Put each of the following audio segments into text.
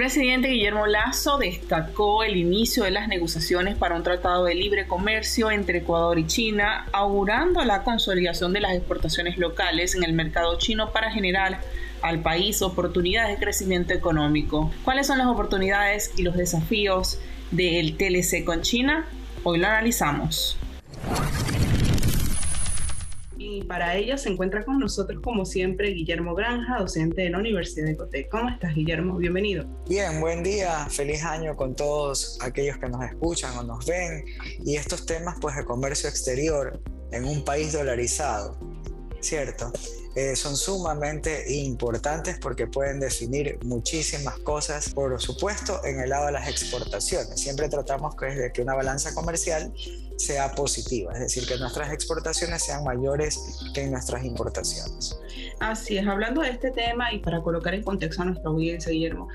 Presidente Guillermo Lazo destacó el inicio de las negociaciones para un tratado de libre comercio entre Ecuador y China, augurando la consolidación de las exportaciones locales en el mercado chino para generar al país oportunidades de crecimiento económico. ¿Cuáles son las oportunidades y los desafíos del TLC con China? Hoy lo analizamos para ello se encuentra con nosotros como siempre Guillermo Granja, docente de la Universidad de Coté. ¿Cómo estás Guillermo? Bienvenido. Bien, buen día, feliz año con todos aquellos que nos escuchan o nos ven y estos temas pues de comercio exterior en un país dolarizado, ¿cierto? Eh, son sumamente importantes porque pueden definir muchísimas cosas, por supuesto, en el lado de las exportaciones. Siempre tratamos de que una balanza comercial sea positiva, es decir, que nuestras exportaciones sean mayores que nuestras importaciones. Así es, hablando de este tema y para colocar en contexto a nuestra audiencia, Guillermo,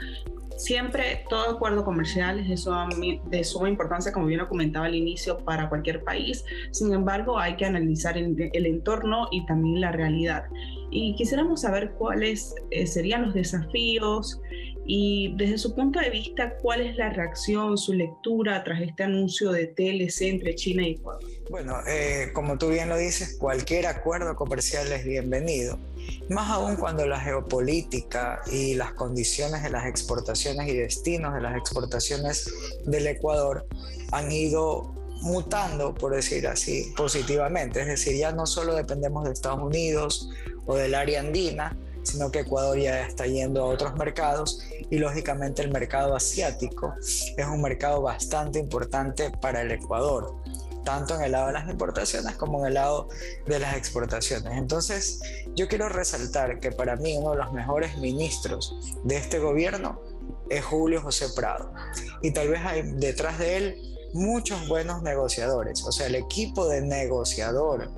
Siempre todo acuerdo comercial es de suma, de suma, importancia, como bien lo comentaba al inicio, para cualquier país. Sin embargo, hay que analizar el, el entorno y también la realidad. Y quisiéramos saber cuáles eh, serían los desafíos y desde su punto de vista, cuál es la reacción, su lectura tras este anuncio de TLC entre China y Ecuador. Bueno, eh, como tú bien lo dices, cualquier acuerdo comercial es bienvenido, más aún cuando la geopolítica y las condiciones de las exportaciones y destinos de las exportaciones del Ecuador han ido mutando, por decir así, positivamente. Es decir, ya no solo dependemos de Estados Unidos o del área andina, sino que Ecuador ya está yendo a otros mercados y lógicamente el mercado asiático es un mercado bastante importante para el Ecuador tanto en el lado de las importaciones como en el lado de las exportaciones. Entonces, yo quiero resaltar que para mí uno de los mejores ministros de este gobierno es Julio José Prado. Y tal vez hay detrás de él muchos buenos negociadores. O sea, el equipo de negociador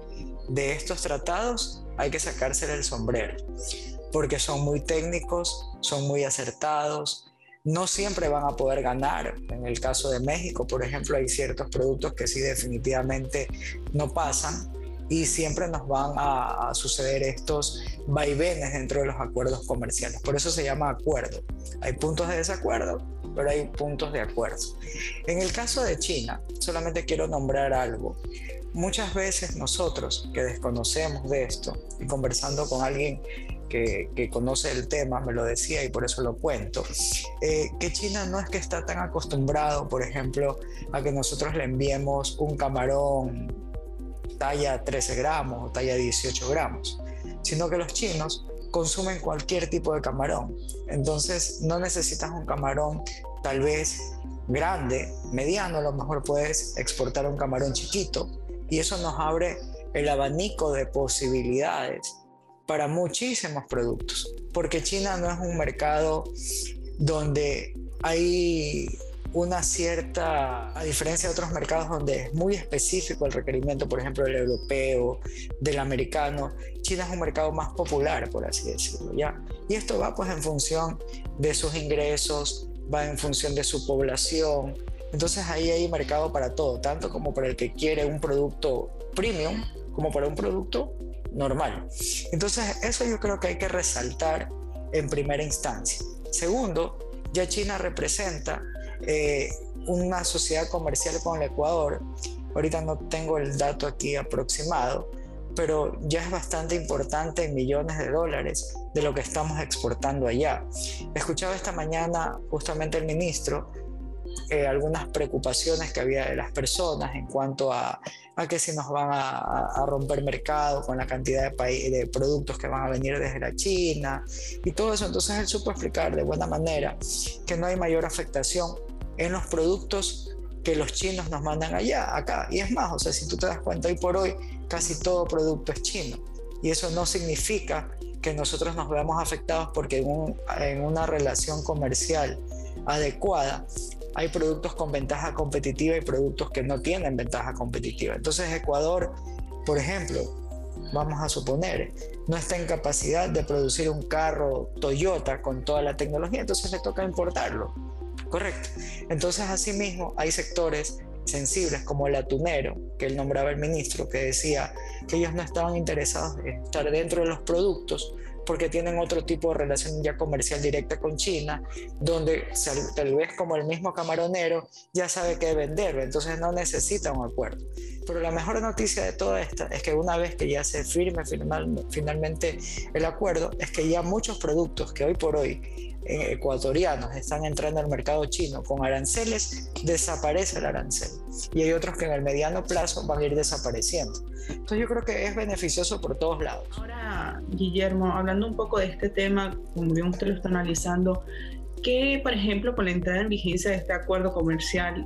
de estos tratados hay que sacársele el sombrero, porque son muy técnicos, son muy acertados, no siempre van a poder ganar. En el caso de México, por ejemplo, hay ciertos productos que sí definitivamente no pasan y siempre nos van a, suceder estos vaivenes dentro de los acuerdos comerciales. Por eso se llama acuerdo. Hay puntos de desacuerdo, pero hay puntos de acuerdo. En el caso de China, solamente quiero nombrar algo. Muchas veces nosotros que desconocemos de esto y conversando con alguien que, conoce el tema me lo decía y por eso lo cuento, eh, que China no es que está tan acostumbrado, por ejemplo, a que nosotros le enviemos un camarón talla 13 gramos o talla 18 gramos, sino que los chinos consumen cualquier tipo de camarón. Entonces no necesitas un camarón tal vez grande, mediano, a lo mejor puedes exportar un camarón chiquito y eso nos abre el abanico de posibilidades para muchísimos productos, porque China no es un mercado donde hay una cierta, a diferencia de otros mercados donde es muy específico el requerimiento, por ejemplo, del europeo, del americano, China es un mercado más popular, por así decirlo, ¿ya? Y esto va pues en función de sus ingresos, va en función de su población, entonces ahí hay mercado para todo, tanto como para el que quiere un producto premium, como para un producto normal. Entonces, eso yo creo que hay que resaltar en primera instancia. Segundo, ya China representa eh, una sociedad comercial con el Ecuador. Ahorita no tengo el dato aquí aproximado, pero ya es bastante importante en millones de dólares de lo que estamos exportando allá. Escuchaba esta mañana justamente el ministro eh, algunas preocupaciones que había de las personas en cuanto a, a que si nos van a, romper mercado con la cantidad de, de productos que van a venir desde la China y todo eso. Entonces él supo explicar de buena manera que no hay mayor afectación en los productos que los chinos nos mandan allá, acá. Y es más, o sea, si tú te das cuenta, hoy por hoy casi todo producto es chino. Y eso no significa que nosotros nos veamos afectados porque en, una relación comercial adecuada hay productos con ventaja competitiva y productos que no tienen ventaja competitiva. Entonces Ecuador, por ejemplo, vamos a suponer, no está en capacidad de producir un carro Toyota con toda la tecnología, entonces le toca importarlo. Correcto. Entonces, asimismo, hay sectores sensibles como el atunero, que él nombraba el ministro, que decía que ellos no estaban interesados en estar dentro de los productos porque tienen otro tipo de relación ya comercial directa con China, donde tal vez como el mismo camaronero ya sabe qué venderlo, entonces no necesita un acuerdo. Pero la mejor noticia de toda esta es que una vez que ya se firme finalmente el acuerdo, es que ya muchos productos que hoy por hoy ecuatorianos están entrando al mercado chino con aranceles, desaparece el arancel. Y hay otros que en el mediano plazo van a ir desapareciendo. Entonces yo creo que es beneficioso por todos lados. Ahora, Guillermo, hablando un poco de este tema, como bien usted lo está analizando, ¿qué, por ejemplo, con la entrada en vigencia de este acuerdo comercial,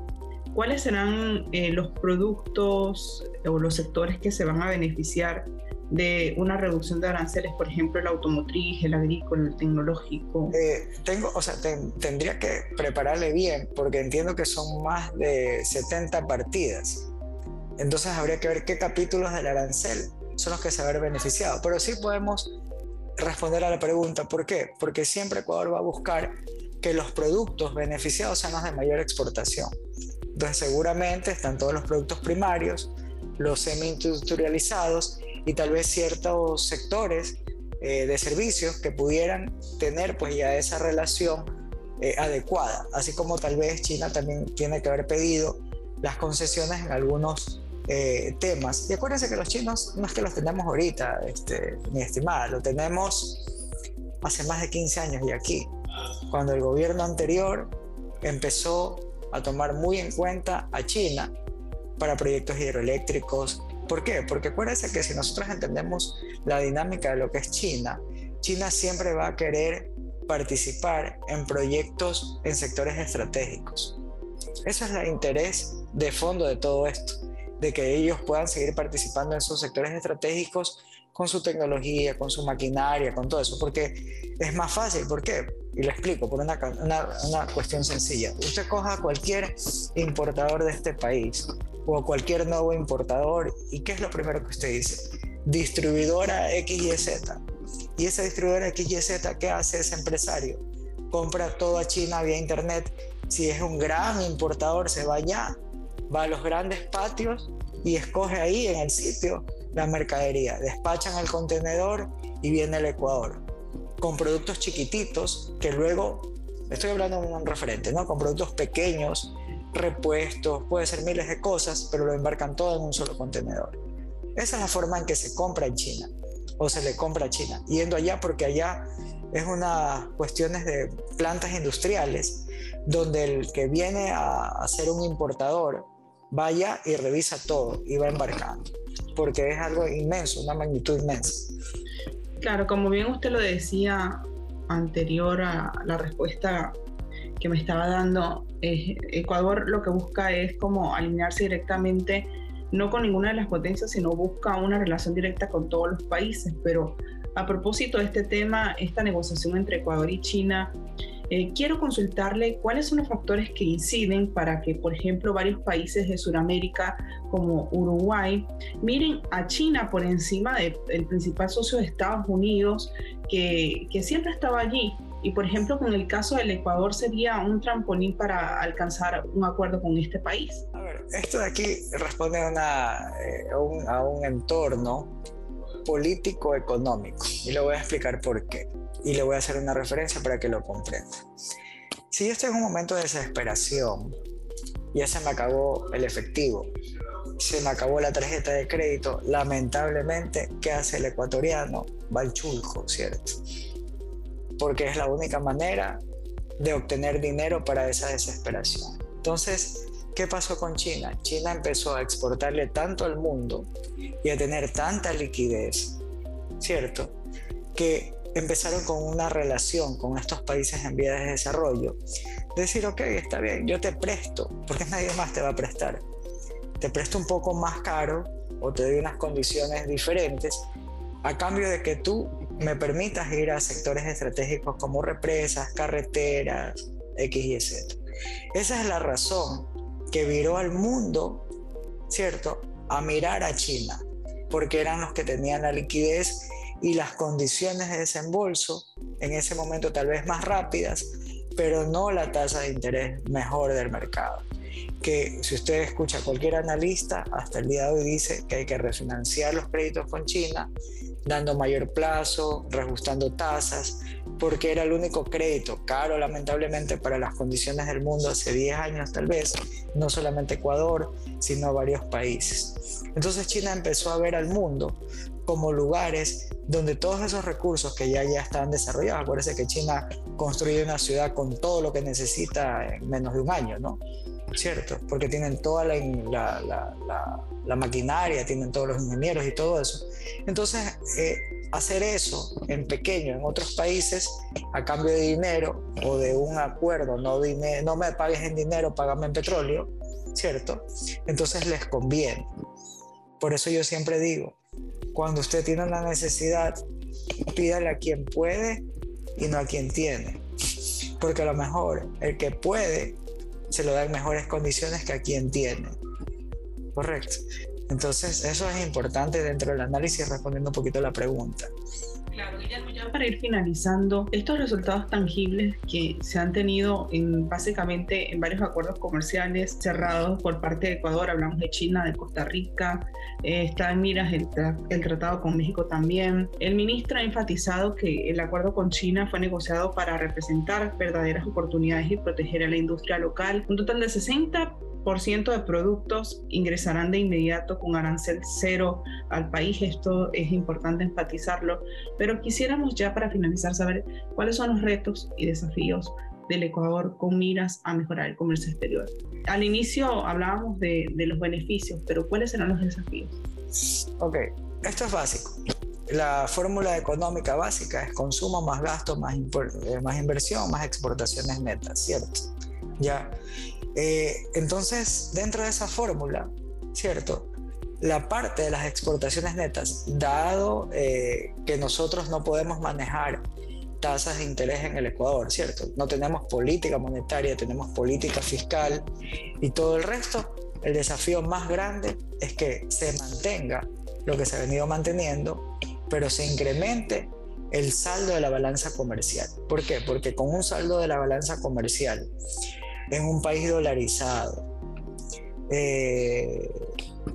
cuáles serán eh, los productos o los sectores que se van a beneficiar de una reducción de aranceles, por ejemplo, el automotriz, el agrícola, el tecnológico? Eh, tengo, o sea, tendría que prepararle bien, porque entiendo que son más de 70 partidas. Entonces habría que ver qué capítulos del arancel son los que se van beneficiado. Pero sí podemos responder a la pregunta, ¿por qué? Porque siempre Ecuador va a buscar que los productos beneficiados sean los de mayor exportación. Entonces seguramente están todos los productos primarios, los semi-industrializados y tal vez ciertos sectores eh, de servicios que pudieran tener pues ya esa relación eh, adecuada, así como tal vez China también tiene que haber pedido las concesiones en algunos eh, temas. Y acuérdense que los chinos no es que los tenemos ahorita, este, mi estimada, lo tenemos hace más de 15 años y aquí, cuando el gobierno anterior empezó a tomar muy en cuenta a China para proyectos hidroeléctricos, ¿Por qué? Porque acuérdense que si nosotros entendemos la dinámica de lo que es China, China siempre va a querer participar en proyectos en sectores estratégicos. Eso es el interés de fondo de todo esto, de que ellos puedan seguir participando en esos sectores estratégicos con su tecnología, con su maquinaria, con todo eso, porque es más fácil. ¿Por qué? Y lo explico por una, cuestión sencilla. Usted coja cualquier importador de este país o cualquier nuevo importador. ¿Y qué es lo primero que usted dice? Distribuidora XYZ. Y esa distribuidora XYZ, ¿qué hace ese empresario? Compra todo a China vía internet. Si es un gran importador, se va allá, va a los grandes patios y escoge ahí en el sitio la mercadería. Despachan el contenedor y viene el Ecuador. Con productos chiquititos que luego, estoy hablando de un referente, ¿no? Con productos pequeños repuestos, puede ser miles de cosas, pero lo embarcan todo en un solo contenedor. Esa es la forma en que se compra en China o se le compra a China, yendo allá porque allá es una cuestiones de plantas industriales donde el que viene a, ser un importador vaya y revisa todo y va embarcando, porque es algo inmenso, una magnitud inmensa. Claro, como bien usted lo decía anterior a la respuesta que me estaba dando, Ecuador lo que busca es como alinearse directamente, no con ninguna de las potencias, sino busca una relación directa con todos los países. Pero a propósito de este tema, esta negociación entre Ecuador y China, eh, quiero consultarle cuáles son los factores que inciden para que, por ejemplo, varios países de Sudamérica como Uruguay miren a China por encima del principal socio de Estados Unidos, que, que siempre estaba allí y por ejemplo, con el caso del Ecuador sería un trampolín para alcanzar un acuerdo con este país. A ver, esto de aquí responde a, una, eh, un, a un entorno político-económico y le voy a explicar por qué. Y le voy a hacer una referencia para que lo comprenda. Si yo estoy en un momento de desesperación, ya se me acabó el efectivo, se me acabó la tarjeta de crédito, lamentablemente, ¿qué hace el ecuatoriano? Va al chulco, ¿cierto? porque es la única manera de obtener dinero para esa desesperación. Entonces, ¿qué pasó con China? China empezó a exportarle tanto al mundo y a tener tanta liquidez, ¿cierto? Que empezaron con una relación con estos países en vías de desarrollo. Decir, ok, está bien, yo te presto, porque nadie más te va a prestar. Te presto un poco más caro o te doy unas condiciones diferentes a cambio de que tú me permitas ir a sectores estratégicos como represas, carreteras, X y Z. Esa es la razón que viró al mundo, ¿cierto?, a mirar a China, porque eran los que tenían la liquidez y las condiciones de desembolso en ese momento tal vez más rápidas, pero no la tasa de interés mejor del mercado. Que si usted escucha a cualquier analista, hasta el día de hoy dice que hay que refinanciar los créditos con China dando mayor plazo, reajustando tasas, porque era el único crédito caro lamentablemente para las condiciones del mundo hace 10 años tal vez, no solamente Ecuador, sino varios países. Entonces China empezó a ver al mundo como lugares donde todos esos recursos que ya, ya están desarrollados, acuérdense que China construyó una ciudad con todo lo que necesita en menos de un año, ¿no? ¿Cierto? Porque tienen toda la, la, la la maquinaria, tienen todos los ingenieros y todo eso. Entonces, eh, hacer eso en pequeño en otros países a cambio de dinero o de un acuerdo, no, no me pagues en dinero, págame en petróleo, ¿cierto? Entonces les conviene. Por eso yo siempre digo, cuando usted tiene una necesidad, pídale a quien puede y no a quien tiene. Porque a lo mejor el que puede se lo da en mejores condiciones que a quien tiene. Correcto. Entonces, eso es importante dentro del análisis respondiendo un poquito la pregunta. Claro, Guillermo, ya para ir finalizando, estos resultados tangibles que se han tenido en, básicamente en varios acuerdos comerciales cerrados por parte de Ecuador, hablamos de China, de Costa Rica, eh, está en miras el, el tratado con México también. El ministro ha enfatizado que el acuerdo con China fue negociado para representar verdaderas oportunidades y proteger a la industria local. Un total de 60 ciento de productos ingresarán de inmediato con arancel cero al país. Esto es importante enfatizarlo. Pero quisiéramos ya para finalizar saber cuáles son los retos y desafíos del Ecuador con miras a mejorar el comercio exterior. Al inicio hablábamos de, los beneficios, pero ¿cuáles serán los desafíos? Ok, esto es básico. La fórmula económica básica es consumo más gasto, más, eh, inversión, más exportaciones netas, ¿cierto? Ya. Eh, entonces, dentro de esa fórmula, ¿cierto? La parte de las exportaciones netas, dado eh, que nosotros no podemos manejar tasas de interés en el Ecuador, ¿cierto? No tenemos política monetaria, tenemos política fiscal y todo el resto, el desafío más grande es que se mantenga lo que se ha venido manteniendo, pero se incremente el saldo de la balanza comercial. ¿Por qué? Porque con un saldo de la balanza comercial en un país dolarizado. Eh,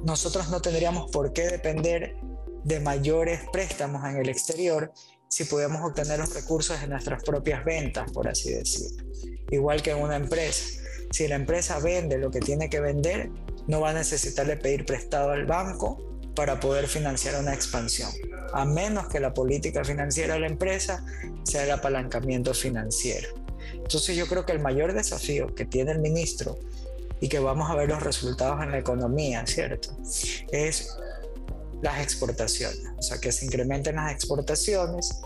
nosotros no tendríamos por qué depender de mayores préstamos en el exterior si podemos obtener los recursos de nuestras propias ventas, por así decirlo. Igual que en una empresa. Si la empresa vende lo que tiene que vender, no va a necesitarle pedir prestado al banco para poder financiar una expansión, a menos que la política financiera de la empresa sea el apalancamiento financiero. Entonces yo creo que el mayor desafío que tiene el ministro y que vamos a ver los resultados en la economía, ¿cierto? Es las exportaciones, o sea, que se incrementen las exportaciones,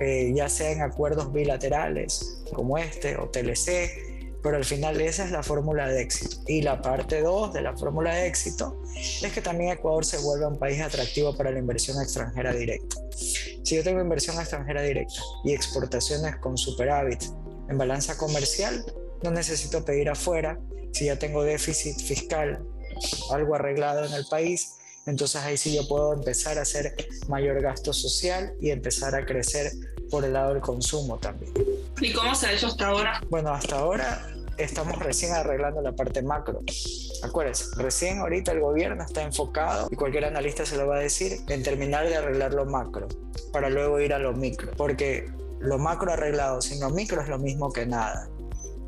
eh, ya sea en acuerdos bilaterales como este o TLC, pero al final esa es la fórmula de éxito. Y la parte 2 de la fórmula de éxito es que también Ecuador se vuelva un país atractivo para la inversión extranjera directa. Si yo tengo inversión extranjera directa y exportaciones con superávit en balanza comercial, no necesito pedir afuera. Si ya tengo déficit fiscal, algo arreglado en el país, entonces ahí sí yo puedo empezar a hacer mayor gasto social y empezar a crecer por el lado del consumo también. ¿Y cómo se ha hecho hasta ahora? Bueno, hasta ahora estamos recién arreglando la parte macro. Acuérdense, recién ahorita el gobierno está enfocado, y cualquier analista se lo va a decir, en terminar de arreglar lo macro, para luego ir a lo micro. Porque lo macro arreglado sin lo micro es lo mismo que nada.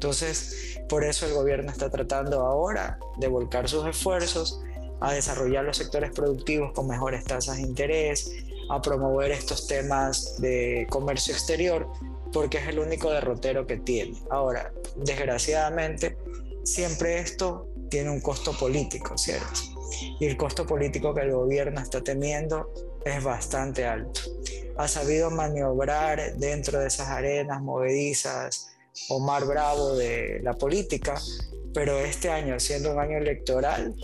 Entonces, por eso el gobierno está tratando ahora de volcar sus esfuerzos a desarrollar los sectores productivos con mejores tasas de interés, a promover estos temas de comercio exterior, porque es el único derrotero que tiene. Ahora, desgraciadamente, siempre esto tiene un costo político, ¿cierto? Y el costo político que el gobierno está teniendo es bastante alto. Ha sabido maniobrar dentro de esas arenas movedizas o mar bravo de la política, pero este año, siendo un año electoral,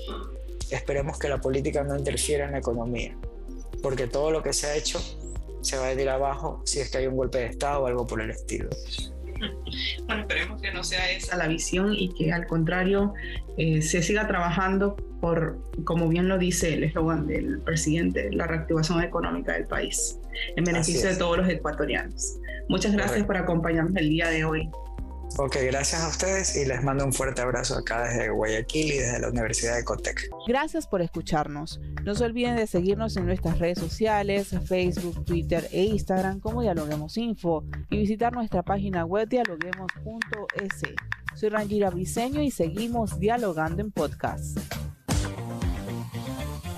esperemos que la política no interfiera en la economía, porque todo lo que se ha hecho se va a ir abajo si es que hay un golpe de Estado o algo por el estilo. Bueno, esperemos que no sea esa la visión y que al contrario eh, se siga trabajando por, como bien lo dice el eslogan del presidente, la reactivación económica del país, en beneficio de todos los ecuatorianos. Muchas gracias por acompañarnos el día de hoy. Ok, gracias a ustedes y les mando un fuerte abrazo acá desde Guayaquil y desde la Universidad de Cotec. Gracias por escucharnos. No se olviden de seguirnos en nuestras redes sociales, Facebook, Twitter e Instagram como Dialoguemos Info y visitar nuestra página web dialoguemos.es. Soy Rangira Briseño y seguimos dialogando en podcast.